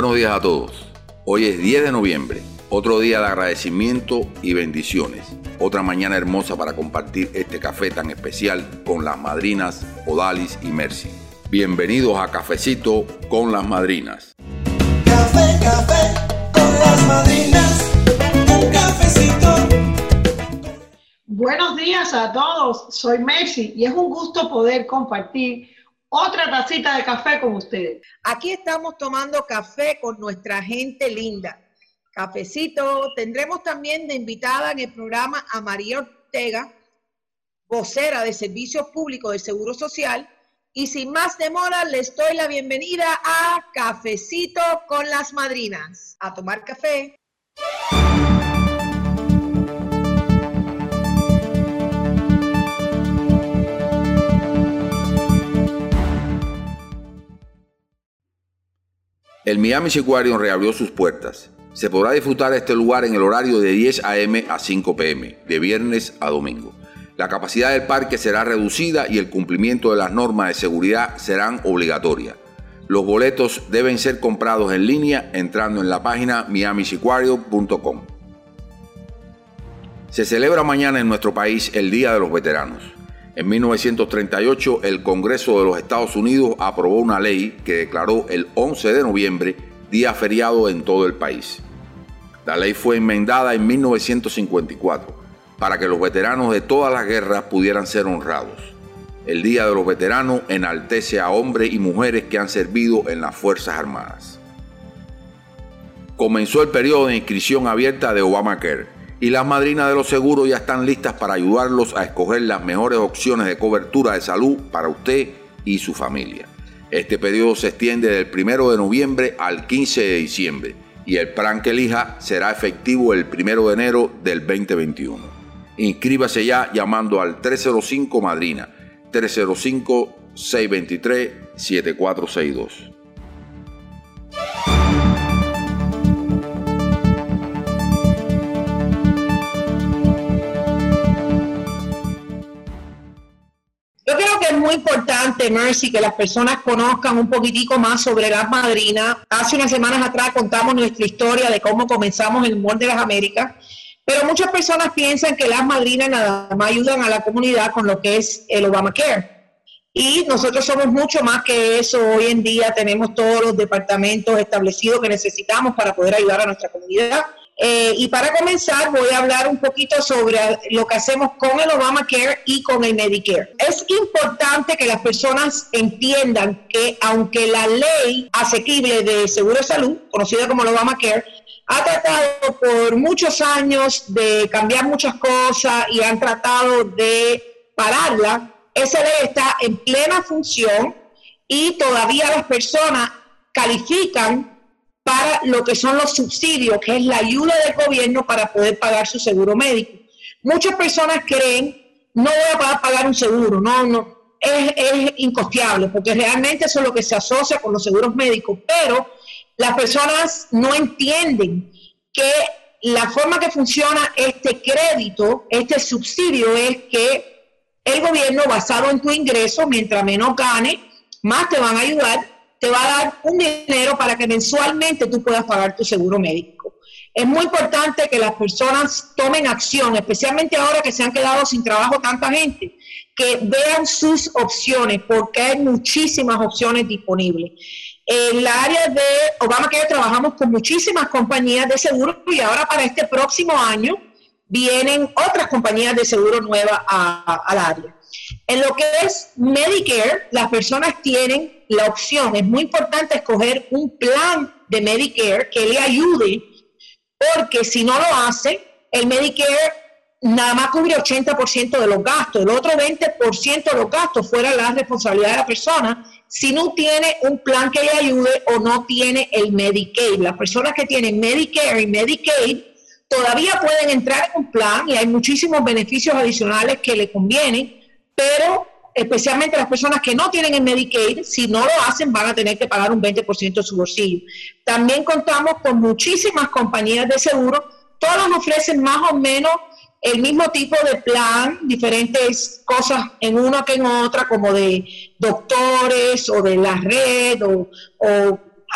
Buenos días a todos. Hoy es 10 de noviembre, otro día de agradecimiento y bendiciones. Otra mañana hermosa para compartir este café tan especial con las madrinas Odalis y Mercy. Bienvenidos a Cafecito con las madrinas. Café, café con las madrinas. Un cafecito. Buenos días a todos, soy Mercy y es un gusto poder compartir otra tacita de café con ustedes. Aquí estamos tomando café con nuestra gente linda. Cafecito. Tendremos también de invitada en el programa a María Ortega, vocera de Servicios Públicos de Seguro Social. Y sin más demora, les doy la bienvenida a Cafecito con las Madrinas. A tomar café. El Miami Seaquarium reabrió sus puertas. Se podrá disfrutar este lugar en el horario de 10 a.m. a 5 p.m., de viernes a domingo. La capacidad del parque será reducida y el cumplimiento de las normas de seguridad serán obligatorias. Los boletos deben ser comprados en línea entrando en la página miamiseaquarium.com. Se celebra mañana en nuestro país el Día de los Veteranos. En 1938, el Congreso de los Estados Unidos aprobó una ley que declaró el 11 de noviembre día feriado en todo el país. La ley fue enmendada en 1954 para que los veteranos de todas las guerras pudieran ser honrados. El Día de los Veteranos enaltece a hombres y mujeres que han servido en las Fuerzas Armadas. Comenzó el periodo de inscripción abierta de Obamacare y las madrinas de los seguros ya están listas para ayudarlos a escoger las mejores opciones de cobertura de salud para usted y su familia. Este periodo se extiende del 1 de noviembre al 15 de diciembre y el plan que elija será efectivo el 1 de enero del 2021. Inscríbase ya llamando al 305 Madrina 305 623 7462. Es muy importante, Mercy, que las personas conozcan un poquitico más sobre las madrinas. Hace unas semanas atrás contamos nuestra historia de cómo comenzamos el Mall de las Américas, pero muchas personas piensan que las madrinas nada más ayudan a la comunidad con lo que es el Obamacare. Y nosotros somos mucho más que eso. Hoy en día tenemos todos los departamentos establecidos que necesitamos para poder ayudar a nuestra comunidad. Eh, y para comenzar, voy a hablar un poquito sobre lo que hacemos con el Obamacare y con el Medicare. Es importante que las personas entiendan que aunque la ley asequible de seguro de salud, conocida como el Obamacare, ha tratado por muchos años de cambiar muchas cosas y han tratado de pararla, esa ley está en plena función y todavía las personas califican para lo que son los subsidios, que es la ayuda del gobierno para poder pagar su seguro médico. Muchas personas creen, no voy a pagar, un seguro, no, no, es, es porque realmente eso es lo que se asocia con los seguros médicos, pero las personas no entienden que la forma que funciona este crédito, este subsidio, es que el gobierno, basado en tu ingreso, mientras menos gane, más te van a ayudar te va a dar un dinero para que mensualmente tú puedas pagar tu seguro médico. Es muy importante que las personas tomen acción, especialmente ahora que se han quedado sin trabajo tanta gente, que vean sus opciones, porque hay muchísimas opciones disponibles. En la área de Obamacare trabajamos con muchísimas compañías de seguro y ahora para este próximo año vienen otras compañías de seguro nuevas al área. En lo que es Medicare, las personas tienen la opción, es muy importante escoger un plan de Medicare que le ayude, porque si no lo hace, el Medicare nada más cubre 80% de los gastos, el otro 20% de los gastos fuera la responsabilidad de la persona si no tiene un plan que le ayude o no tiene el Medicaid. Las personas que tienen Medicare y Medicaid todavía pueden entrar en un plan y hay muchísimos beneficios adicionales que le convienen pero especialmente las personas que no tienen el Medicaid, si no lo hacen, van a tener que pagar un 20% de su bolsillo. También contamos con muchísimas compañías de seguro, todas ofrecen más o menos el mismo tipo de plan, diferentes cosas en una que en otra, como de doctores o de la red o,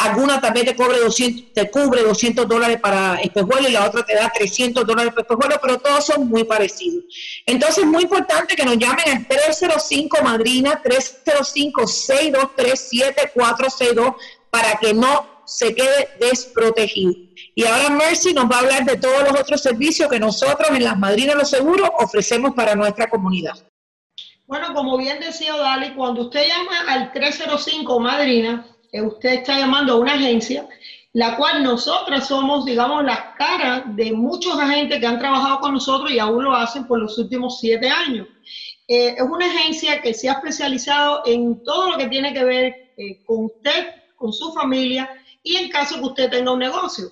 alguna también te, cobre 200, te cubre 200 dólares para espejuelo y la otra te da 300 dólares para espejuelo, pero todos son muy parecidos. Entonces es muy importante que nos llamen al 305 Madrina, 305-623-7462 para que no se quede desprotegido. Y ahora Mercy nos va a hablar de todos los otros servicios que nosotros en las Madrinas los Seguros ofrecemos para nuestra comunidad. Bueno, como bien decía Dali, cuando usted llama al 305 Madrina, usted está llamando a una agencia, la cual nosotras somos, digamos, las caras de muchos agentes que han trabajado con nosotros y aún lo hacen por los últimos siete años. Eh, es una agencia que se ha especializado en todo lo que tiene que ver eh, con usted, con su familia y en caso que usted tenga un negocio.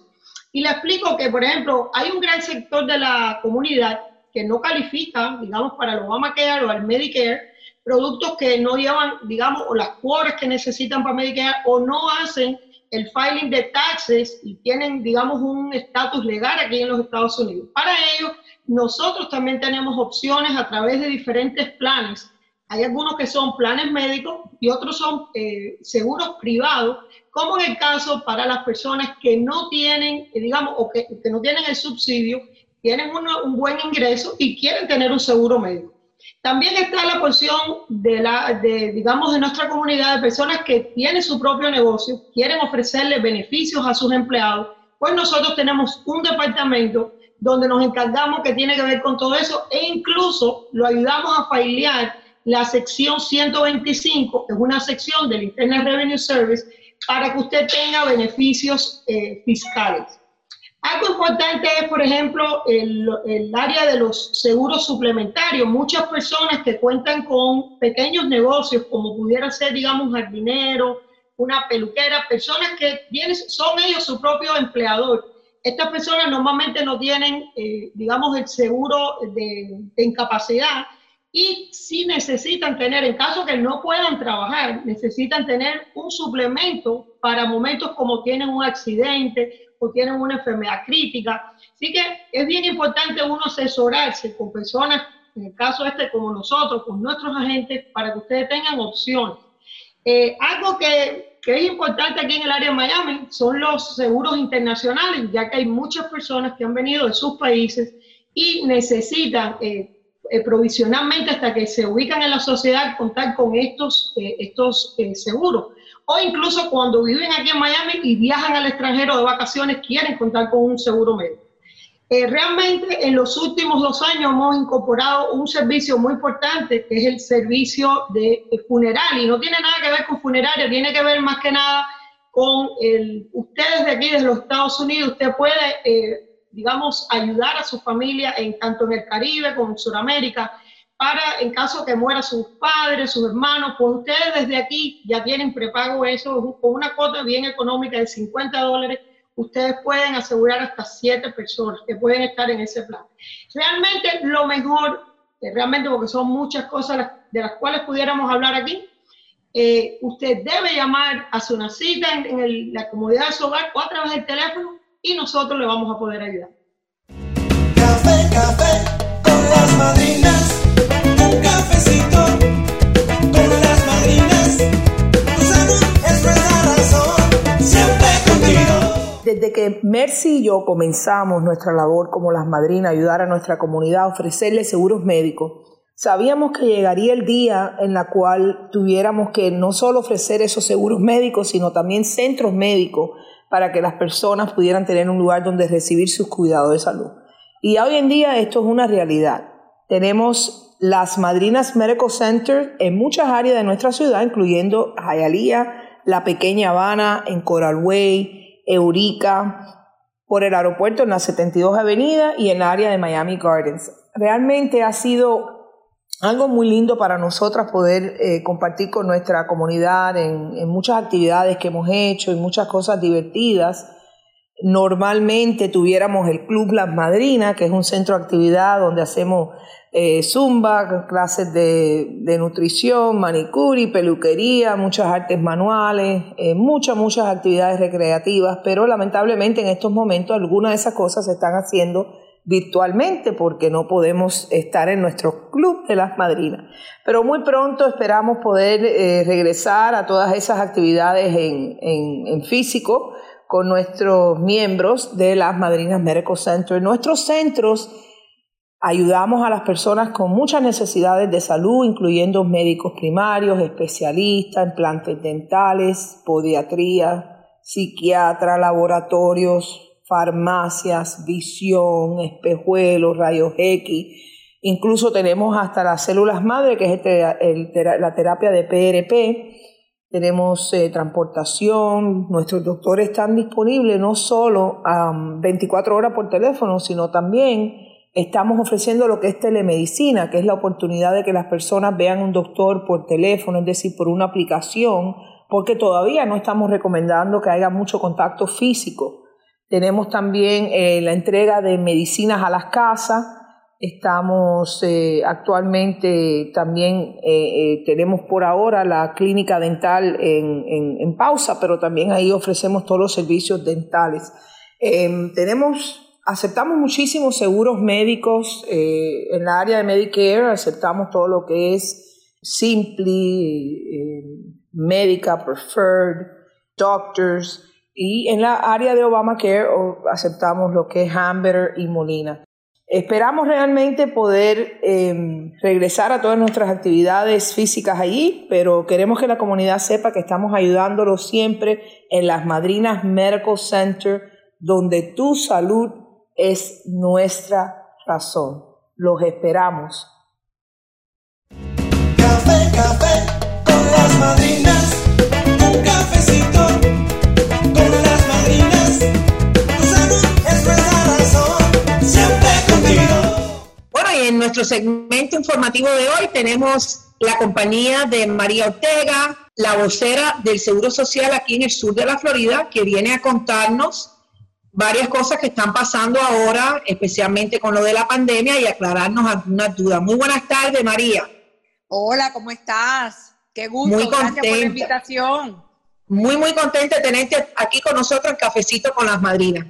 Y le explico que, por ejemplo, hay un gran sector de la comunidad que no califica, digamos, para el Obamacare o el Medicare, productos que no llevan, digamos, o las cuotas que necesitan para Medicare o no hacen el filing de taxes y tienen, digamos, un estatus legal aquí en los Estados Unidos. Para ello, nosotros también tenemos opciones a través de diferentes planes. Hay algunos que son planes médicos y otros son eh, seguros privados como en el caso para las personas que no tienen, eh, digamos, o que, no tienen el subsidio, tienen un buen ingreso y quieren tener un seguro médico. También está la porción de, la, de, digamos, de nuestra comunidad de personas que tienen su propio negocio, quieren ofrecerle beneficios a sus empleados. Pues nosotros tenemos un departamento donde nos encargamos que tiene que ver con todo eso e incluso lo ayudamos a failear la sección 125, que es una sección del Internal Revenue Service, para que usted tenga beneficios eh, fiscales. Algo importante es, por ejemplo, el, el, área de los seguros suplementarios. Muchas personas que cuentan con pequeños negocios, como pudiera ser, digamos, un jardinero, una peluquera, personas que tienen, son ellos su propio empleador. Estas personas normalmente no tienen, eh, digamos, el seguro de, de incapacidad y si necesitan tener, en caso que no puedan trabajar, necesitan tener un suplemento para momentos como tienen un accidente o tienen una enfermedad crítica. Así que es bien importante uno asesorarse con personas, en el caso este como nosotros, con nuestros agentes, para que ustedes tengan opciones. Eh, algo que, que, es importante aquí en el área de Miami son los seguros internacionales, ya que hay muchas personas que han venido de sus países y necesitan... Eh, eh, provisionalmente hasta que se ubican en la sociedad contar con estos, eh, estos eh, seguros. O incluso cuando viven aquí en Miami y viajan al extranjero de vacaciones, quieren contar con un seguro médico. realmente en los últimos dos años hemos incorporado un servicio muy importante que es el servicio de funeral y no tiene nada que ver con funeraria, tiene que ver más que nada con el, ustedes de aquí, de los Estados Unidos, usted puede digamos, ayudar a su familia en tanto en el Caribe como en Sudamérica, para en caso que mueran sus padres, sus hermanos, pues ustedes desde aquí ya tienen prepago eso, con una cuota bien económica de 50 dólares, ustedes pueden asegurar hasta siete personas que pueden estar en ese plan. Realmente lo mejor, realmente porque son muchas cosas de las cuales pudiéramos hablar aquí, eh, usted debe llamar, hacer una cita en, la comunidad de su hogar o a través del teléfono y nosotros le vamos a poder ayudar. Café, café con las madrinas, un cafecito con las madrinas. Tu salud es nuestra razón, siempre contigo. Desde que Mercy y yo comenzamos nuestra labor como las madrinas, ayudar a nuestra comunidad, ofrecerle seguros médicos, Sabíamos que llegaría el día en la cual tuviéramos que no solo ofrecer esos seguros médicos, sino también centros médicos para que las personas pudieran tener un lugar donde recibir sus cuidados de salud. Y hoy en día esto es una realidad. Tenemos las Madrinas Medical Center en muchas áreas de nuestra ciudad, incluyendo Hialeah, la pequeña Habana, en Coral Way, Eureka, por el aeropuerto en la 72 Avenida y en el área de Miami Gardens. Realmente ha sido algo muy lindo para nosotras poder eh, compartir con nuestra comunidad en, muchas actividades que hemos hecho y muchas cosas divertidas. Normalmente tuviéramos el Club Las Madrinas, que es un centro de actividad donde hacemos eh, zumba, clases de, nutrición, manicuri, peluquería, muchas artes manuales, eh, muchas, muchas actividades recreativas, pero lamentablemente en estos momentos algunas de esas cosas se están haciendo virtualmente porque no podemos estar en nuestro club de las madrinas. Pero muy pronto esperamos poder eh, regresar a todas esas actividades en, en, físico con nuestros miembros de las Madrinas Medical Center. Nuestros centros ayudamos a las personas con muchas necesidades de salud, incluyendo médicos primarios, especialistas, implantes dentales, podiatría, psiquiatra, laboratorios, farmacias, visión, espejuelos, rayos X. Incluso tenemos hasta las células madre, que es la terapia de PRP. Tenemos eh, transportación. Nuestros doctores están disponibles no solo 24 horas por teléfono, sino también estamos ofreciendo lo que es telemedicina, que es la oportunidad de que las personas vean un doctor por teléfono, es decir, por una aplicación, porque todavía no estamos recomendando que haya mucho contacto físico. Tenemos también eh, la entrega de medicinas a las casas. Estamos eh, actualmente también, eh, tenemos por ahora la clínica dental en, pausa, pero también ahí ofrecemos todos los servicios dentales. Em, tenemos, aceptamos muchísimos seguros médicos en la área de Medicare, aceptamos todo lo que es Simply, Medica, Preferred, Doctors, y en la área de Obamacare aceptamos lo que es Hamburger y Molina. Esperamos realmente poder em, regresar a todas nuestras actividades físicas allí, pero queremos que la comunidad sepa que estamos ayudándolos siempre en las Madrinas Medical Center, donde tu salud es nuestra razón. Los esperamos. Café, café con las madrinas, un cafecito en nuestro segmento informativo de hoy tenemos la compañía de María Ortega, la vocera del Seguro Social aquí en el sur de la Florida, que viene a contarnos varias cosas que están pasando ahora, especialmente con lo de la pandemia y aclararnos algunas dudas. Muy buenas tardes, María. Hola, ¿cómo estás? Qué gusto, Muy gracias por la invitación. Muy, muy contenta de tenerte aquí con nosotros en Cafecito con las Madrinas.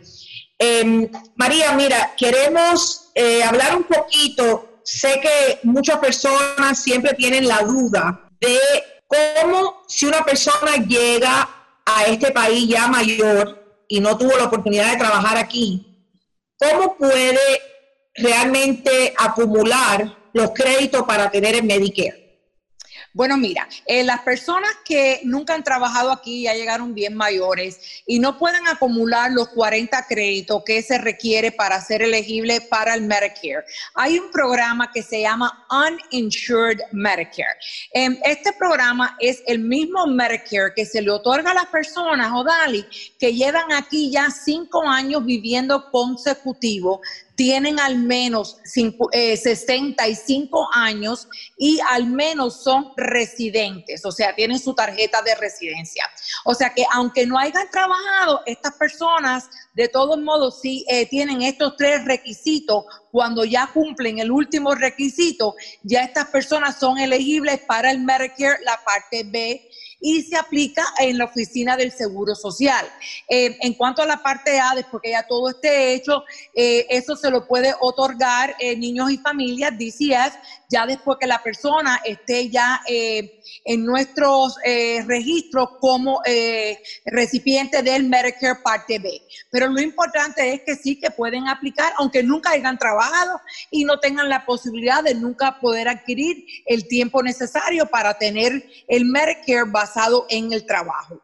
Em, María, mira, queremos eh, hablar un poquito. Sé que muchas personas siempre tienen la duda de cómo si una persona llega a este país ya mayor y no tuvo la oportunidad de trabajar aquí, ¿cómo puede realmente acumular los créditos para tener el Medicare? Bueno, mira, eh, las personas que nunca han trabajado aquí ya llegaron bien mayores y no pueden acumular los 40 créditos que se requiere para ser elegible para el Medicare. Hay un programa que se llama Uninsured Medicare. Em, este programa es el mismo Medicare que se le otorga a las personas, Odali, que llevan aquí ya cinco años viviendo consecutivo tienen al menos 65 eh, años y al menos son residentes, o sea, tienen su tarjeta de residencia. O sea que aunque no hayan trabajado, estas personas de todos modos sí eh, tienen estos tres requisitos. Cuando ya cumplen el último requisito, ya estas personas son elegibles para el Medicare, la parte B y se aplica en la oficina del Seguro Social. Eh, en cuanto a la parte A, después que ya todo esté hecho, eh, eso se lo puede otorgar eh, niños y familias, DCF, ya después que la persona esté ya en nuestros registros como recipiente del Medicare Parte B. Pero lo importante es que sí que pueden aplicar, aunque nunca hayan trabajado y no tengan la posibilidad de nunca poder adquirir el tiempo necesario para tener el Medicare basado en el trabajo.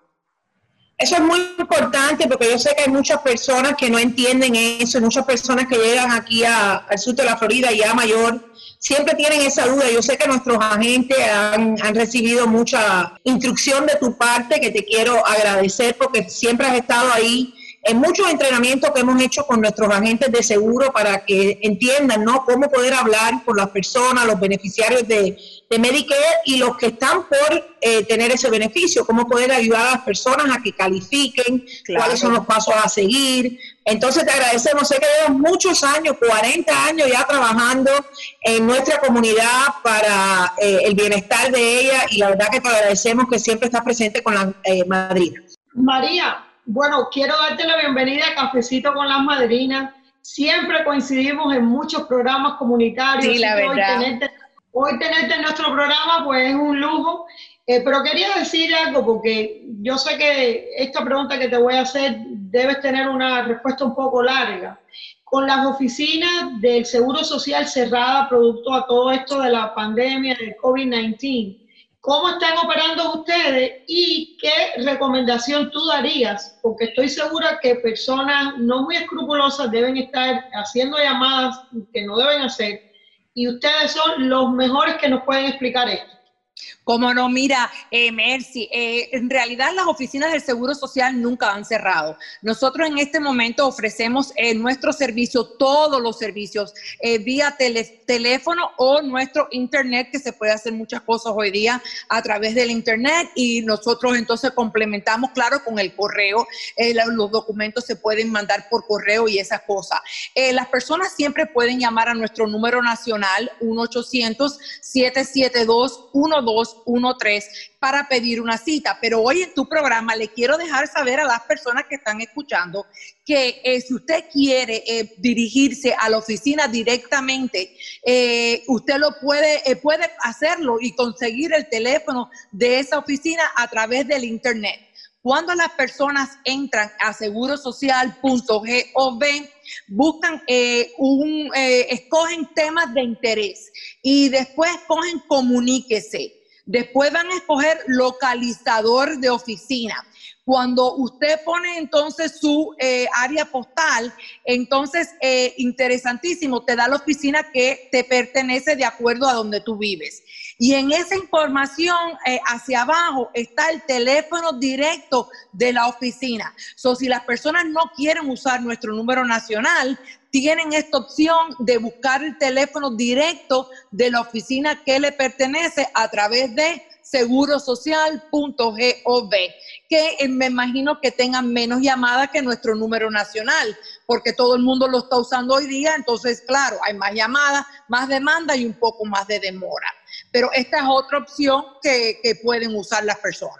Eso es muy importante porque yo sé que hay muchas personas que no entienden eso, muchas personas que llegan aquí al sur de la Florida ya mayor, siempre tienen esa duda. Yo sé que nuestros agentes han, recibido mucha instrucción de tu parte, que te quiero agradecer porque siempre has estado ahí en muchos entrenamientos que hemos hecho con nuestros agentes de seguro para que entiendan ¿no? cómo poder hablar con las personas, los beneficiarios de, de Medicare y los que están por eh, tener ese beneficio, cómo poder ayudar a las personas a que califiquen, cuáles son los pasos a seguir. Entonces te agradecemos, sé que llevas muchos años, 40 años ya trabajando en nuestra comunidad para eh, el bienestar de ella y la verdad que te agradecemos que siempre estás presente con la eh, madrina. María, bueno, quiero darte la bienvenida a Cafecito con las Madrinas. Siempre coincidimos en muchos programas comunitarios. Sí, la verdad. tenerte- Hoy tenerte en nuestro programa pues es un lujo, Eh, pero quería decir algo porque yo sé que esta pregunta que te voy a hacer debes tener una respuesta un poco larga. Con las oficinas del Seguro Social cerradas producto a todo esto de la pandemia del COVID-19, ¿cómo están operando ustedes y qué recomendación tú darías? Porque estoy segura que personas no muy escrupulosas deben estar haciendo llamadas que no deben hacer y ustedes son los mejores que nos pueden explicar esto. Como no, mira, eh, Mercy, eh, en realidad las oficinas del Seguro Social nunca han cerrado. Nosotros en este momento ofrecemos eh, nuestro servicio, todos los servicios, eh, vía tele- teléfono o nuestro internet, que se puede hacer muchas cosas hoy día a través del internet y nosotros entonces complementamos, claro, con el correo. Eh, los documentos se pueden mandar por correo y esas cosas. Eh, las personas siempre pueden llamar a nuestro número nacional 1-800-772-1213 para pedir una cita. Pero hoy en tu programa le quiero dejar saber a las personas que están escuchando que eh, si usted quiere eh, dirigirse a la oficina directamente, eh, usted lo puede, puede hacerlo y conseguir el teléfono de esa oficina a través del internet. Cuando las personas entran a segurosocial.gov, buscan un, eh, escogen temas de interés y después escogen comuníquese. Después van a escoger localizador de oficina. Cuando usted pone entonces su eh, área postal, entonces eh, interesantísimo, te da la oficina que te pertenece de acuerdo a donde tú vives. Y en esa información eh, hacia abajo está el teléfono directo de la oficina. So, si las personas no quieren usar nuestro número nacional, tienen esta opción de buscar el teléfono directo de la oficina que le pertenece a través de segurosocial.gov, que eh, me imagino que tengan menos llamadas que nuestro número nacional, porque todo el mundo lo está usando hoy día, entonces, claro, hay más llamadas, más demanda y un poco más de demora. Pero esta es otra opción que, que pueden usar las personas.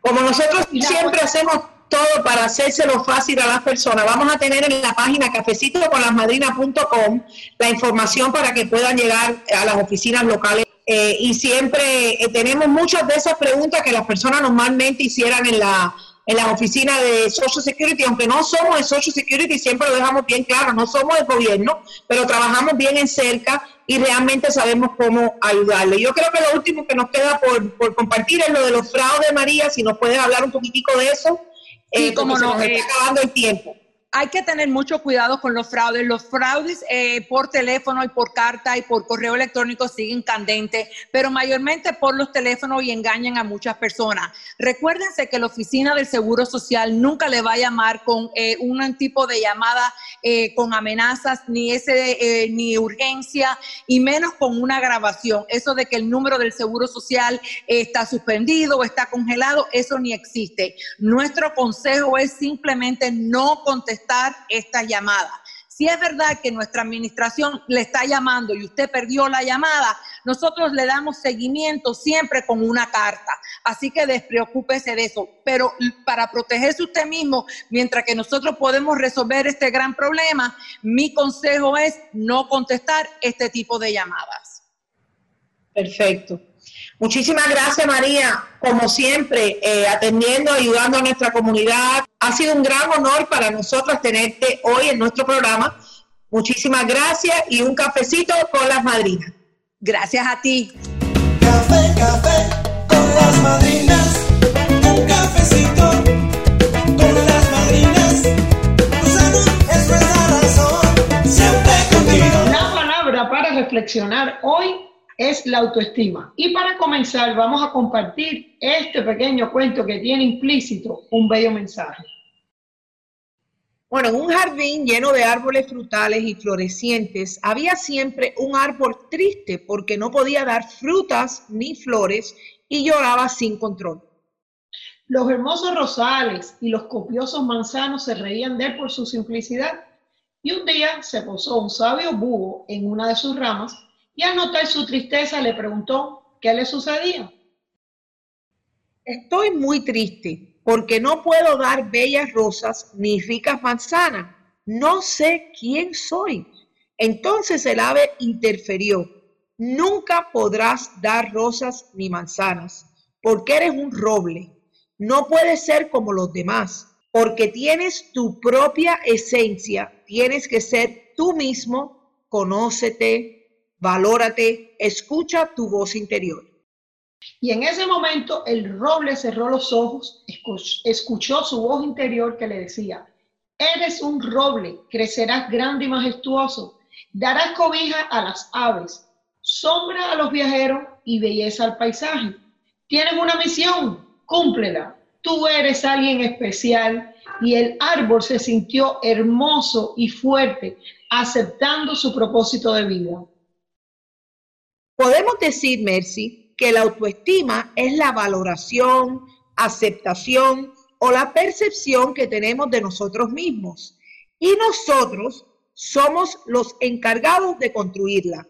Como nosotros siempre hacemos todo para hacérselo fácil a las personas, vamos a tener en la página cafecitoconlasmadrinas.com la información para que puedan llegar a las oficinas locales. Eh, y siempre eh, tenemos muchas de esas preguntas que las personas normalmente hicieran en la en las oficinas de Social Security, aunque no somos de Social Security, siempre lo dejamos bien claro, no somos del gobierno, pero trabajamos bien en cerca y realmente sabemos cómo ayudarle. Yo creo que lo último que nos queda por, por compartir es lo de los fraudes, María, si nos puedes hablar un poquitico de eso. Sí, eh, Se nos eh, está acabando el tiempo. Hay que tener mucho cuidado con los fraudes. Los fraudes eh, por teléfono y por carta y por correo electrónico siguen candentes, pero mayormente por los teléfonos y engañan a muchas personas. Recuérdense que la oficina del Seguro Social nunca le va a llamar con eh, un tipo de llamada eh, con amenazas, ni, ese, ni urgencia, y menos con una grabación. Eso de que el número del Seguro Social está suspendido o está congelado, eso ni existe. Nuestro consejo es simplemente no contestar estas llamadas. Si es verdad que nuestra administración le está llamando y usted perdió la llamada, nosotros le damos seguimiento siempre con una carta. Así que despreocúpese de eso. Pero para protegerse usted mismo, mientras que nosotros podemos resolver este gran problema, mi consejo es no contestar este tipo de llamadas. Perfecto. Muchísimas gracias, María. Como siempre, eh, atendiendo, ayudando a nuestra comunidad. Ha sido un gran honor para nosotros tenerte hoy en nuestro programa. Muchísimas gracias y un cafecito con las madrinas. Gracias a ti. Café, café con las madrinas. Un cafecito con las madrinas. Tu salud es nuestra razón. Siempre contigo. La palabra para reflexionar hoy es la autoestima. Y para comenzar vamos a compartir este pequeño cuento que tiene implícito un bello mensaje. Bueno, en un jardín lleno de árboles frutales y florecientes había siempre un árbol triste porque no podía dar frutas ni flores y lloraba sin control. Los hermosos rosales y los copiosos manzanos se reían de él por su simplicidad. Y un día se posó un sabio búho en una de sus ramas y al notar su tristeza le preguntó qué le sucedía. Estoy muy triste porque no puedo dar bellas rosas ni ricas manzanas. no sé quién soy. Entonces el ave interferió, nunca podrás dar rosas ni manzanas, porque eres un roble. No puedes ser como los demás, porque tienes tu propia esencia, tienes que ser tú mismo, conócete, valórate, escucha tu voz interior. Y en ese momento el roble cerró los ojos, escuchó su voz interior que le decía, eres un roble, crecerás grande y majestuoso, darás cobija a las aves, sombra a los viajeros y belleza al paisaje. Tienes una misión, cúmplela. Tú eres alguien especial y el árbol se sintió hermoso y fuerte, aceptando su propósito de vida. Podemos decir, Mercy, que la autoestima es la valoración, aceptación o la percepción que tenemos de nosotros mismos. Y nosotros somos los encargados de construirla.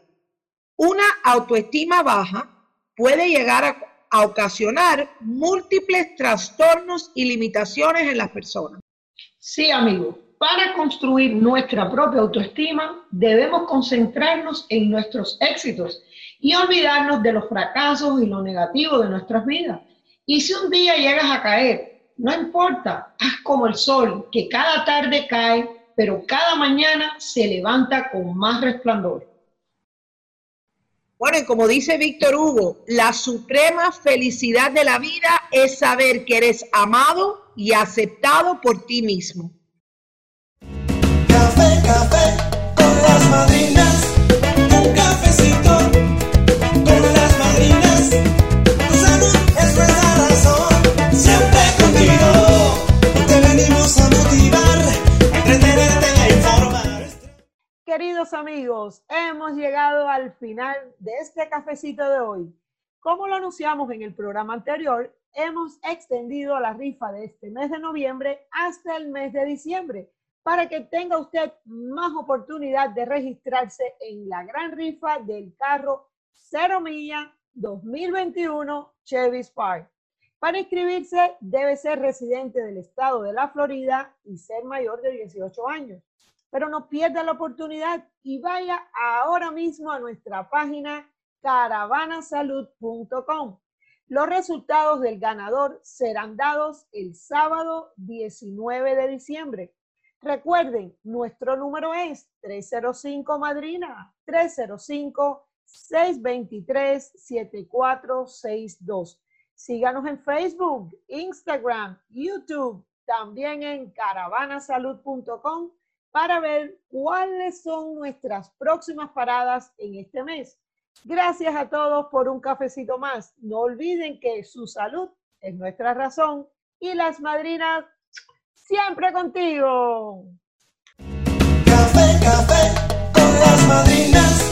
Una autoestima baja puede llegar a, ocasionar múltiples trastornos y limitaciones en las personas. Sí, amigo. Para construir nuestra propia autoestima, debemos concentrarnos en nuestros éxitos y olvidarnos de los fracasos y lo negativo de nuestras vidas. Y si un día llegas a caer, no importa, haz como el sol, que cada tarde cae pero cada mañana se levanta con más resplandor. Bueno, y como dice Víctor Hugo, la suprema felicidad de la vida es saber que eres amado y aceptado por ti mismo. Café, café con las madrinas, Queridos amigos, hemos llegado al final de este cafecito de hoy. Como lo anunciamos en el programa anterior, hemos extendido la rifa de este mes de noviembre hasta el mes de diciembre para que tenga usted más oportunidad de registrarse en la gran rifa del carro Cero Milla 2021 Chevy Spark. Para inscribirse debe ser residente del estado de la Florida y ser mayor de 18 años. Pero no pierda la oportunidad y vaya ahora mismo a nuestra página caravanasalud.com. Los resultados del ganador serán dados el sábado 19 de diciembre. Recuerden, nuestro número es 305 Madrina, 305-623-7462. Síganos en Facebook, Instagram, YouTube, también en caravanasalud.com para ver cuáles son nuestras próximas paradas en este mes. Gracias a todos por un cafecito más. No olviden que su salud es nuestra razón y las madrinas siempre contigo. Café, café con las madrinas.